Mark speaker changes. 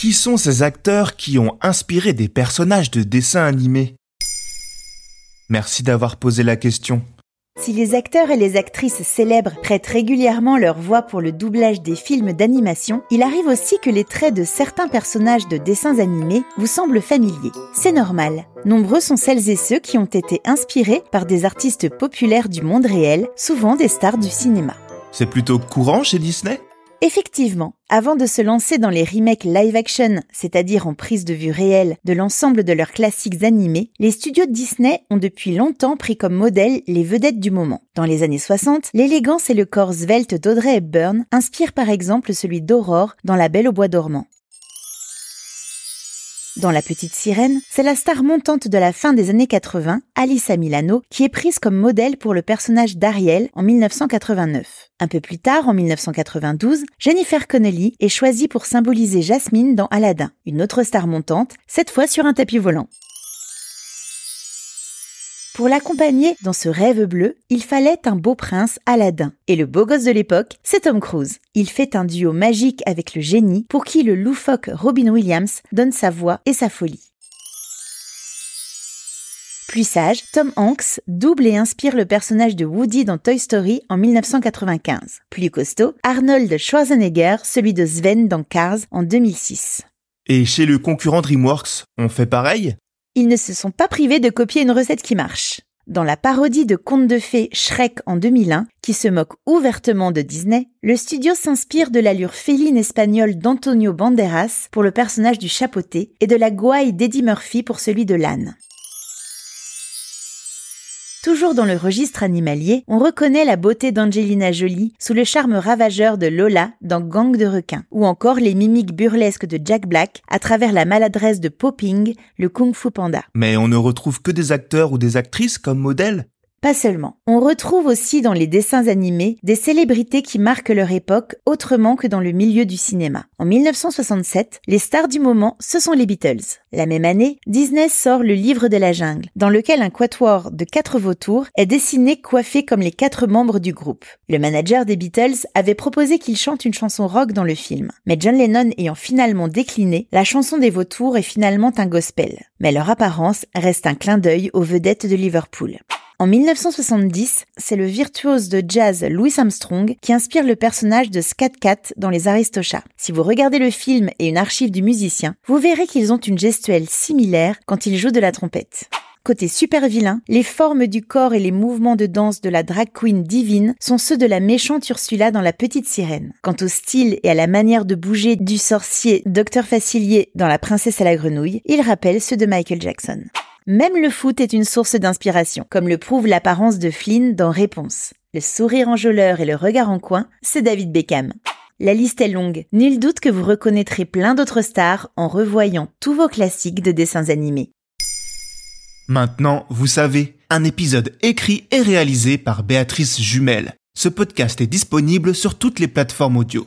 Speaker 1: Qui sont ces acteurs qui ont inspiré des personnages de dessins animés? Merci d'avoir posé la question.
Speaker 2: Si les acteurs et les actrices célèbres prêtent régulièrement leur voix pour le doublage des films d'animation, il arrive aussi que les traits de certains personnages de dessins animés vous semblent familiers. C'est normal. Nombreux sont celles et ceux qui ont été inspirés par des artistes populaires du monde réel, souvent des stars du cinéma.
Speaker 1: C'est plutôt courant chez Disney?
Speaker 2: Effectivement, avant de se lancer dans les remakes live-action, c'est-à-dire en prise de vue réelle de l'ensemble de leurs classiques animés, les studios Disney ont depuis longtemps pris comme modèle les vedettes du moment. Dans les années 60, l'élégance et le corps svelte d'Audrey Hepburn inspirent par exemple celui d'Aurore dans La Belle au bois dormant. Dans La Petite Sirène, c'est la star montante de la fin des années 80, Alyssa Milano, qui est prise comme modèle pour le personnage d'Ariel en 1989. Un peu plus tard, en 1992, Jennifer Connelly est choisie pour symboliser Jasmine dans Aladdin, une autre star montante, cette fois sur un tapis volant. Pour l'accompagner dans ce rêve bleu, il fallait un beau prince Aladdin. Et le beau gosse de l'époque, c'est Tom Cruise. Il fait un duo magique avec le génie pour qui le loufoque Robin Williams donne sa voix et sa folie. Plus sage, Tom Hanks double et inspire le personnage de Woody dans Toy Story en 1995. Plus costaud, Arnold Schwarzenegger, celui de Sven dans Cars en 2006.
Speaker 1: Et chez le concurrent DreamWorks, on fait pareil?
Speaker 2: Ils ne se sont pas privés de copier une recette qui marche. Dans la parodie de conte de fées Shrek en 2001, qui se moque ouvertement de Disney, le studio s'inspire de l'allure féline espagnole d'Antonio Banderas pour le personnage du chapeauté et de la gouaille d'Eddie Murphy pour celui de l'âne. Toujours dans le registre animalier, on reconnaît la beauté d'Angelina Jolie sous le charme ravageur de Lola dans Gang de requins, ou encore les mimiques burlesques de Jack Black à travers la maladresse de Popping, le kung fu panda.
Speaker 1: Mais on ne retrouve que des acteurs ou des actrices comme modèles
Speaker 2: pas seulement. On retrouve aussi dans les dessins animés des célébrités qui marquent leur époque autrement que dans le milieu du cinéma. En 1967, les stars du moment, ce sont les Beatles. La même année, Disney sort le livre de la jungle, dans lequel un quatuor de quatre vautours est dessiné coiffé comme les quatre membres du groupe. Le manager des Beatles avait proposé qu'ils chantent une chanson rock dans le film. Mais John Lennon ayant finalement décliné, la chanson des vautours est finalement un gospel. Mais leur apparence reste un clin d'œil aux vedettes de Liverpool. En 1970, c'est le virtuose de jazz Louis Armstrong qui inspire le personnage de Scat Cat dans Les Aristochats. Si vous regardez le film et une archive du musicien, vous verrez qu'ils ont une gestuelle similaire quand ils jouent de la trompette. Côté super vilain, les formes du corps et les mouvements de danse de la drag queen divine sont ceux de la méchante Ursula dans La Petite Sirène. Quant au style et à la manière de bouger du sorcier Docteur Facilier dans La Princesse à la Grenouille, il rappelle ceux de Michael Jackson. Même le foot est une source d'inspiration, comme le prouve l'apparence de Flynn dans Réponse. Le sourire enjôleur et le regard en coin, c'est David Beckham. La liste est longue. Nul doute que vous reconnaîtrez plein d'autres stars en revoyant tous vos classiques de dessins animés.
Speaker 1: Maintenant, vous savez, un épisode écrit et réalisé par Béatrice Jumel. Ce podcast est disponible sur toutes les plateformes audio.